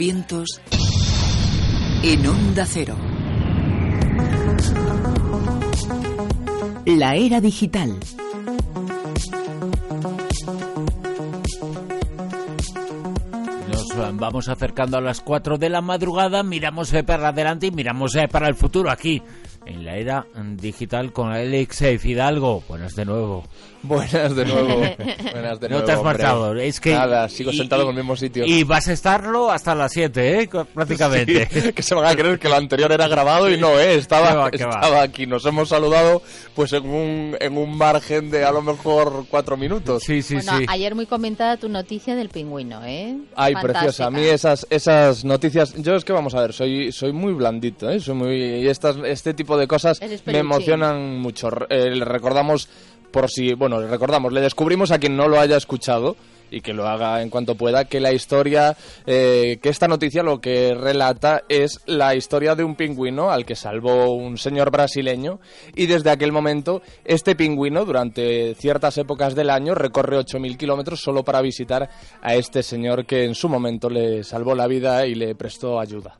Vientos en Onda Cero. La era digital. Nos vamos acercando a las 4 de la madrugada, miramos eh, para adelante y miramos eh, para el futuro aquí en la era digital con Alex Fidalgo. Buenas de nuevo. Buenas de nuevo. Buenas de no nuevo, te has marchado. Es que Nada, sigo y- sentado y- en el mismo sitio. Y vas a estarlo hasta las 7, ¿eh? prácticamente. Sí, que se van a creer que lo anterior era grabado y no, ¿eh? Estaba, va, estaba aquí. Nos hemos saludado pues en un, en un margen de a lo mejor cuatro minutos. Sí, sí, bueno, sí. ayer muy comentada tu noticia del pingüino, ¿eh? Ay, Fantástica. preciosa. A mí esas, esas noticias... Yo es que vamos a ver, soy, soy muy blandito, ¿eh? Soy muy... Y estas, este tipo de cosas Eres me emocionan mucho. Eh, le recordamos, por si... Bueno, le recordamos, le descubrimos a quien no lo haya escuchado y que lo haga en cuanto pueda, que la historia, eh, que esta noticia lo que relata es la historia de un pingüino al que salvó un señor brasileño y desde aquel momento este pingüino durante ciertas épocas del año recorre 8.000 kilómetros solo para visitar a este señor que en su momento le salvó la vida y le prestó ayuda.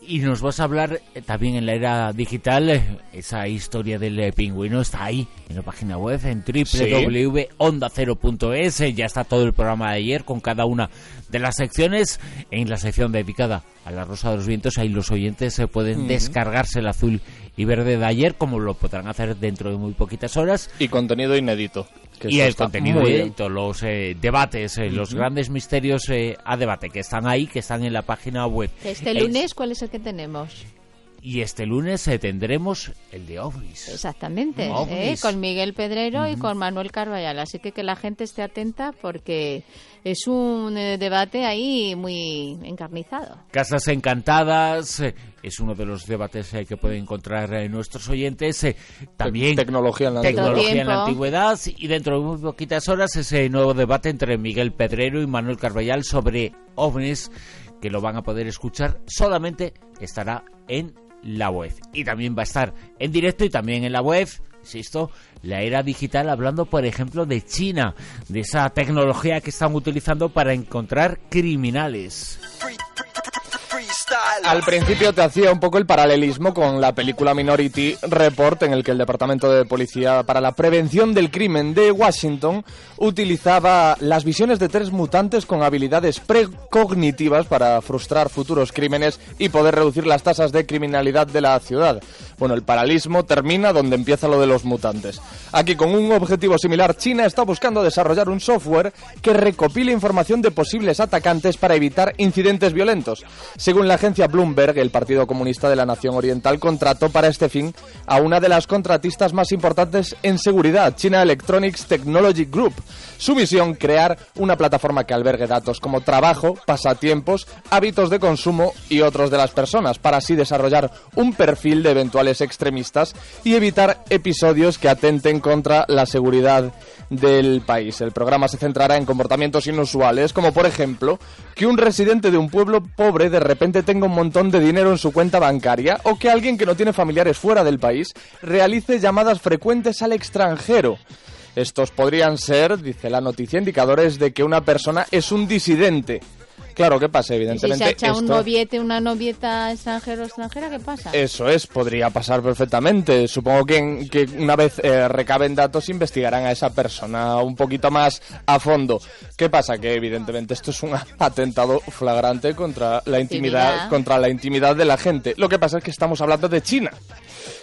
Y nos vas a hablar eh, también en la era digital, eh, esa historia del eh, pingüino está ahí, en la página web, en www.ondacero.es, ya está todo el programa de ayer con cada una de las secciones, en la sección dedicada a la Rosa de los Vientos, ahí los oyentes se pueden descargarse el azul y verde de ayer, como lo podrán hacer dentro de muy poquitas horas, Y contenido inédito. Que y el contenido inédito, los eh, debates, eh, los grandes misterios eh, a debate que están ahí, que están en la página web. Este Es- lunes, ¿cuál es el que tenemos? Y este lunes eh, tendremos el de ovnis. Exactamente, Ovnis. ¿eh? con Miguel Pedrero y con Manuel Carballal. Así que que la gente esté atenta porque es un eh, debate ahí muy encarnizado. Casas encantadas eh, es uno de los debates eh, que pueden encontrar eh, nuestros oyentes. eh, también Tecnología en la tecnología en la antigüedad y dentro de muy poquitas horas ese nuevo debate entre Miguel Pedrero y Manuel Carballal sobre ovnis que lo van a poder escuchar solamente estará en la web. Y también va a estar en directo y también en la web insisto la era digital hablando por ejemplo de China de esa tecnología que están utilizando para encontrar criminales Al principio te hacía un poco el paralelismo con la película Minority Report, en el que el Departamento de Policía para la Prevención del Crimen de Washington utilizaba las visiones de tres mutantes con habilidades precognitivas para frustrar futuros crímenes y poder reducir las tasas de criminalidad de la ciudad. Bueno, el paralelismo termina donde empieza lo de los mutantes. Aquí, con un objetivo similar, China está buscando desarrollar un software que recopile información de posibles atacantes para evitar incidentes violentos. Según la agencia Bloomberg, el Partido Comunista de la Nación Oriental contrató para este fin a una de las contratistas más importantes en seguridad, China Electronics Technology Group. Su misión, crear una plataforma que albergue datos como trabajo, pasatiempos, hábitos de consumo y otros de las personas, para así desarrollar un perfil de eventuales extremistas y evitar episodios que atenten contra la seguridad del país. El programa se centrará en comportamientos inusuales, como por ejemplo que un residente de un pueblo pobre de repente tenga un montón de dinero en su cuenta bancaria o que alguien que no tiene familiares fuera del país realice llamadas frecuentes al extranjero. Estos podrían ser, dice la noticia, indicadores de que una persona es un disidente. Claro, ¿qué pasa? Y si Evidentemente se echa un esto- noviete, una novieta extranjero o extranjera, ¿qué pasa? Eso es, podría pasar perfectamente. Supongo que, en- que una vez eh, recaben datos investigarán a esa persona un poquito más a fondo. ¿Qué pasa? Que evidentemente esto es un atentado flagrante contra la intimidad, Intimidad. contra la intimidad de la gente. Lo que pasa es que estamos hablando de China.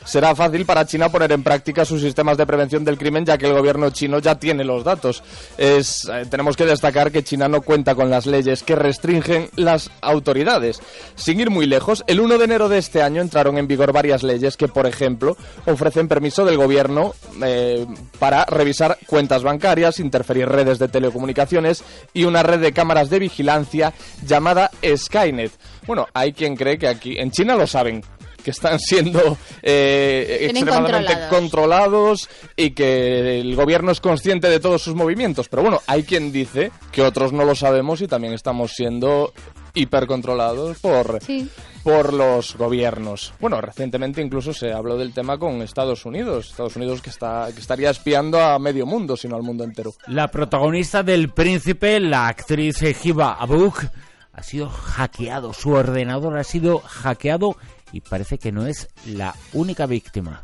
Será fácil para China poner en práctica sus sistemas de prevención del crimen ya que el gobierno chino ya tiene los datos. Eh, tenemos que destacar que China no cuenta con las leyes que restringen las autoridades. Sin ir muy lejos, el 1 de enero de este año entraron en vigor varias leyes que, por ejemplo, ofrecen permiso del gobierno eh, para revisar cuentas bancarias, interferir redes de telecomunicaciones y una red de cámaras de vigilancia llamada Skynet. Bueno, hay quien cree que aquí en China lo saben que están siendo eh, extremadamente controlados. controlados y que el gobierno es consciente de todos sus movimientos. Pero bueno, hay quien dice que otros no lo sabemos y también estamos siendo hipercontrolados por, Sí. por los gobiernos. Bueno, recientemente incluso se habló del tema con Estados Unidos. Estados Unidos que, está, que estaría espiando a medio mundo, sino al mundo entero. La protagonista del Príncipe, la actriz Hiba Abuk, ha sido hackeado, su ordenador ha sido hackeado y parece que no es la única víctima.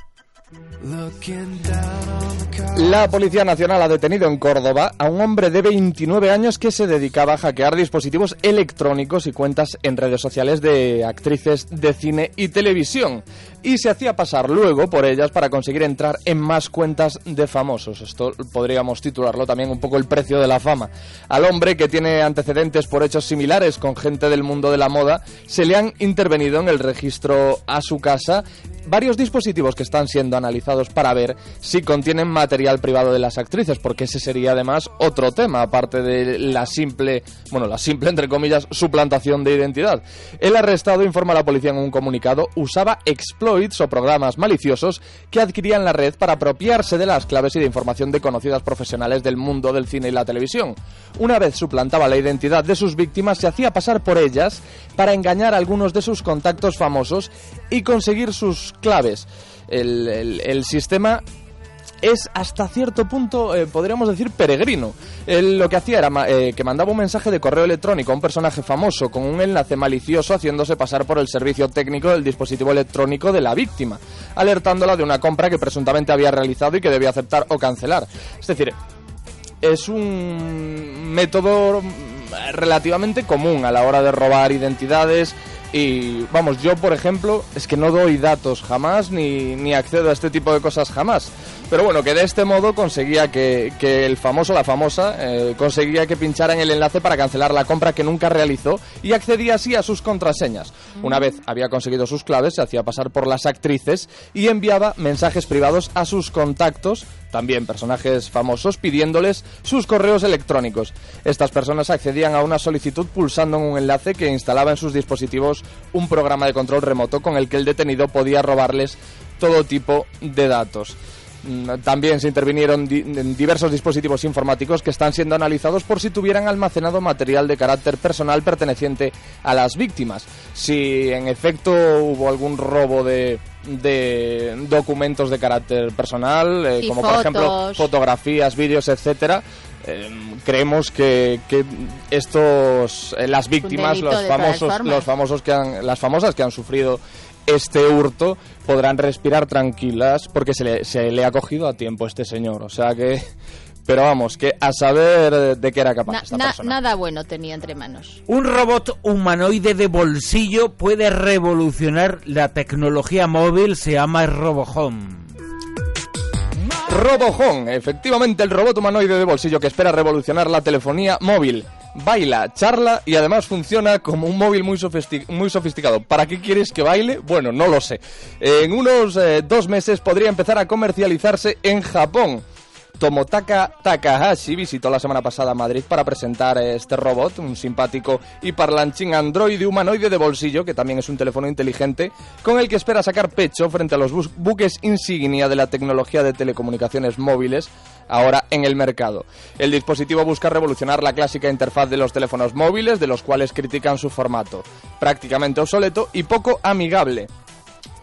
La Policía Nacional ha detenido en Córdoba a un hombre de 29 años que se dedicaba a hackear dispositivos electrónicos y cuentas en redes sociales de actrices de cine y televisión y se hacía pasar luego por ellas para conseguir entrar en más cuentas de famosos. Esto podríamos titularlo también un poco el precio de la fama. Al hombre que tiene antecedentes por hechos similares con gente del mundo de la moda, se le han intervenido en el registro a su casa varios dispositivos que están siendo analizados para ver si contienen material privado de las actrices, porque ese sería además otro tema, aparte de la simple, bueno, la simple entre comillas, suplantación de identidad. El arrestado, informa a la policía en un comunicado, usaba exploits o programas maliciosos que adquirían la red para apropiarse de las claves y de información de conocidas profesionales del mundo del cine y la televisión. Una vez suplantaba la identidad de sus víctimas, se hacía pasar por ellas para engañar a algunos de sus contactos famosos y conseguir sus claves. El, sistema es hasta cierto punto, eh, podríamos decir, peregrino. Él lo que hacía era eh, que mandaba un mensaje de correo electrónico a un personaje famoso con un enlace malicioso haciéndose pasar por el servicio técnico del dispositivo electrónico de la víctima, alertándola de una compra que presuntamente había realizado y que debía aceptar o cancelar. Es decir, es un método relativamente común a la hora de robar identidades y vamos, yo por ejemplo es que no doy datos jamás ni, ni accedo a este tipo de cosas jamás. Pero bueno, que de este modo conseguía que, que el famoso, la famosa, eh, conseguía que pincharan el enlace para cancelar la compra que nunca realizó y accedía así a sus contraseñas. Una vez había conseguido sus claves, se hacía pasar por las actrices y enviaba mensajes privados a sus contactos también personajes famosos, pidiéndoles sus correos electrónicos. Estas personas accedían a una solicitud pulsando en un enlace que instalaba en sus dispositivos un programa de control remoto con el que el detenido podía robarles todo tipo de datos. Mm, también se intervinieron diversos dispositivos informáticos que están siendo analizados por si tuvieran almacenado material de carácter personal perteneciente a las víctimas. Si en efecto hubo algún robo de, documentos de carácter personal, eh, como por ejemplo fotografías, vídeos, etcétera, eh, creemos que, estos eh, las víctimas, los famosos, los famosos que han, las famosas que han sufrido este hurto podrán respirar tranquilas porque se le, se le ha cogido a tiempo este señor. O sea que pero vamos, que a saber de qué era capaz esta persona. Nada bueno tenía entre manos. Un robot humanoide de bolsillo puede revolucionar la tecnología móvil, se llama RoboHome. RoboHome, efectivamente el robot humanoide de bolsillo que espera revolucionar la telefonía móvil baila, charla y además funciona como un móvil muy, sofisticado. ¿Para qué quieres que baile? Bueno, no lo sé. En unos eh, dos meses podría empezar a comercializarse en Japón. Tomotaka Takahashi visitó la semana pasada Madrid para presentar este robot, un simpático y parlanchín androide humanoide de bolsillo, que también es un teléfono inteligente, con el que espera sacar pecho frente a los buques insignia de la tecnología de telecomunicaciones móviles ahora en el mercado. El dispositivo busca revolucionar la clásica interfaz de los teléfonos móviles, de los cuales critican su formato, prácticamente obsoleto y poco amigable.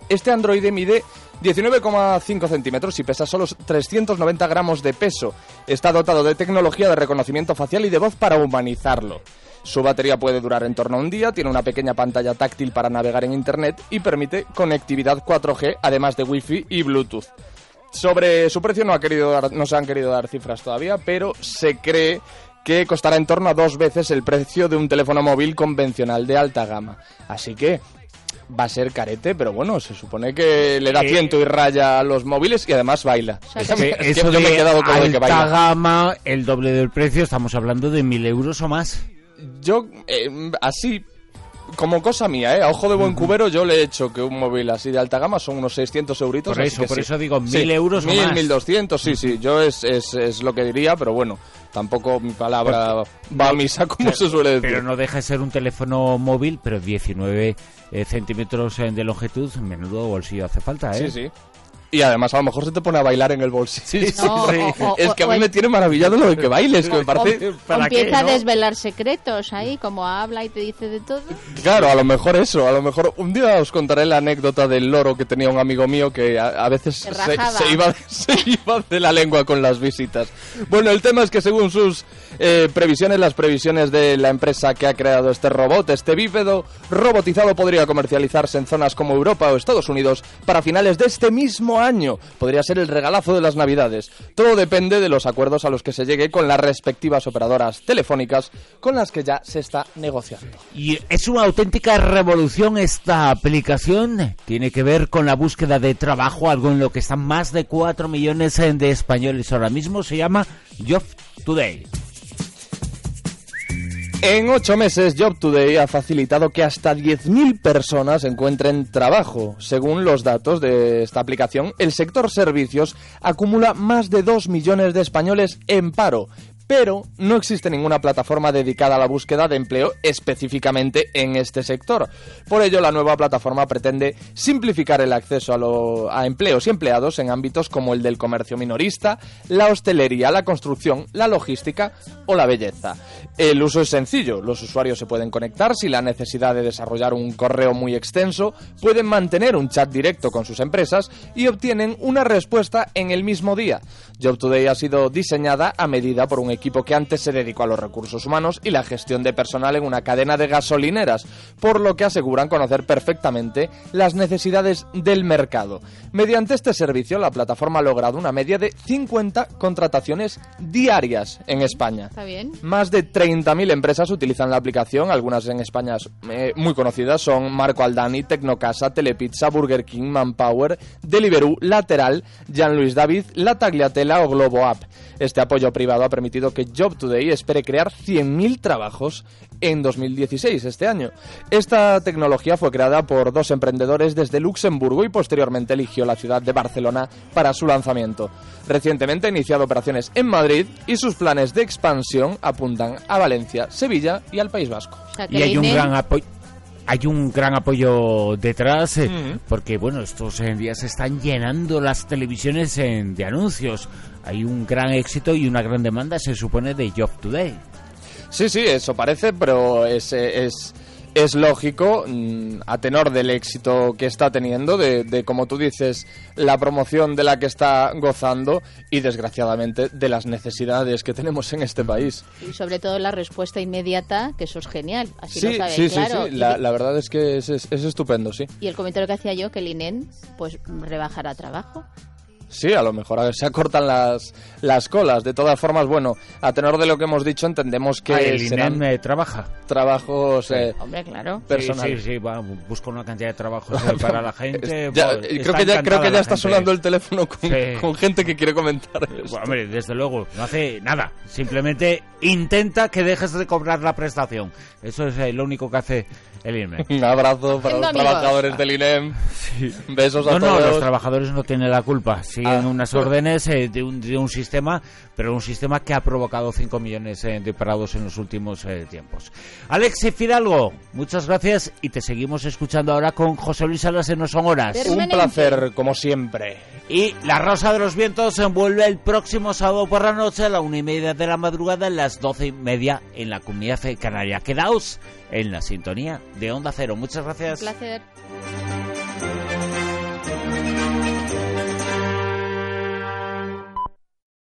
Este androide mide 19,5 centímetros y pesa solo 390 gramos de peso. Está dotado de tecnología de reconocimiento facial y de voz para humanizarlo. Su batería puede durar en torno a un día, tiene una pequeña pantalla táctil para navegar en Internet y permite conectividad 4G, además de Wi-Fi y Bluetooth. Sobre su precio no, ha querido no se han querido dar cifras todavía, pero se cree que costará en torno a dos veces el precio de un teléfono móvil convencional de alta gama. Así que va a ser carete, pero bueno, se supone que le da ciento y raya a los móviles y además baila. eso me he quedado con alta que gama, el doble del precio, estamos hablando de mil euros o más. Yo, eh, así, como cosa mía, ¿eh? A ojo de buen cubero yo le he hecho que un móvil así de alta gama son unos 600 euritos. Por eso, por eso digo, mil euros o más. 1200, sí, sí, yo es, es, es, lo que diría, pero bueno, tampoco mi palabra va a misa como se suele decir. Pero no deja de ser un teléfono móvil, pero 19 eh, centímetros de longitud, menudo bolsillo hace falta, ¿eh? Sí, sí. Y además a lo mejor se te pone a bailar en el bolsillo. No, o- o- es que a mí el- me tiene maravillado lo de que bailes, que me parece... O ¿Para qué, empieza no? a desvelar secretos ahí, como habla y te dice de todo. Claro, a lo mejor eso, a lo mejor un día os contaré la anécdota del loro que tenía un amigo mío que a, a veces se iba, se iba de la lengua con las visitas. Bueno, el tema es que según sus eh, previsiones, las previsiones de la empresa que ha creado este robot, este bípedo robotizado podría comercializarse en zonas como Europa o Estados Unidos para finales de este mismo año. Podría ser el regalazo de las Navidades. Todo depende de los acuerdos a los que se llegue con las respectivas operadoras telefónicas con las que ya se está negociando. Y es una auténtica revolución esta aplicación. Tiene que ver con la búsqueda de trabajo, algo en lo que están más de 4 millones de españoles ahora mismo. Se llama Job Today. En ocho meses, Job Today ha facilitado que hasta 10.000 personas encuentren trabajo. Según los datos de esta aplicación, el sector servicios acumula más de 2 millones de españoles en paro. Pero no existe ninguna plataforma dedicada a la búsqueda de empleo específicamente en este sector. Por ello, la nueva plataforma pretende simplificar el acceso a, empleos y empleados en ámbitos como el del comercio minorista, la hostelería, la construcción, la logística o la belleza. El uso es sencillo, los usuarios se pueden conectar sin la necesidad de desarrollar un correo muy extenso, pueden mantener un chat directo con sus empresas y obtienen una respuesta en el mismo día. Job Today ha sido diseñada a medida por un equipo que antes se dedicó a los recursos humanos y la gestión de personal en una cadena de gasolineras, por lo que aseguran conocer perfectamente las necesidades del mercado. Mediante este servicio, la plataforma ha logrado una media de 50 contrataciones diarias en España. Está bien. Más de 30.000 empresas utilizan la aplicación, algunas en España eh, muy conocidas son Marco Aldani, Tecnocasa, Telepizza, Burger King, Manpower, Deliveroo, Lateral, Jean Luis David, La Tagliatella o Globo App. Este apoyo privado ha permitido que Job Today espere crear 100.000 trabajos en 2016, este año. Esta tecnología fue creada por dos emprendedores desde Luxemburgo y posteriormente eligió la ciudad de Barcelona para su lanzamiento. Recientemente ha iniciado operaciones en Madrid y sus planes de expansión apuntan a Valencia, Sevilla y al País Vasco. O sea, que Y hay un gran apoyo. Hay un gran apoyo detrás eh, Mm. porque bueno estos eh, días se están llenando las televisiones eh, de anuncios. Hay un gran éxito y una gran demanda se supone de Job Today. Sí, sí, eso parece, pero es, es, es lógico mm, a tenor del éxito que está teniendo, de, de, como tú dices, la promoción de la que está gozando y desgraciadamente de las necesidades que tenemos en este país. Y sobre todo la respuesta inmediata, que eso es genial. Así Sí, lo sí, sí, claro. sí, Y- la, la verdad es que es, es- es estupendo, sí. Y el comentario que hacía yo, que el INEN pues rebajará trabajo. Sí, a lo mejor a ver, se acortan las, las colas. De todas formas, bueno, a tenor de lo que hemos dicho, entendemos que Ah, el serán INEM eh, trabaja. trabajos... eh, Hombre, claro. personales. Sí, sí, sí, va, busca una cantidad de trabajos eh, para la gente. Ya, pues, creo que ya, creo que ya está gente. sonando el teléfono con, Sí. con gente que quiere comentar. esto. Bueno, hombre, desde luego, no hace nada. Simplemente intenta que dejes de cobrar la prestación. Eso es eh, lo único que hace el INEM. Un abrazo para los amigos. trabajadores del INEM. Besos a No, no, todos. los trabajadores no tienen la culpa. Siguen Ah. unas órdenes eh, de, un, de un sistema, pero un sistema que ha provocado 5 millones eh, de parados en los últimos eh, tiempos. Alex Fidalgo, muchas gracias y te seguimos escuchando ahora con José Luis Salas en No Son Horas. Un placer, como siempre. Y La Rosa de los Vientos se envuelve el próximo sábado por la noche a la una y media de la madrugada, a las doce y media en la comunidad canaria. Quedaos en la sintonía de Onda Cero. Muchas gracias. Un placer.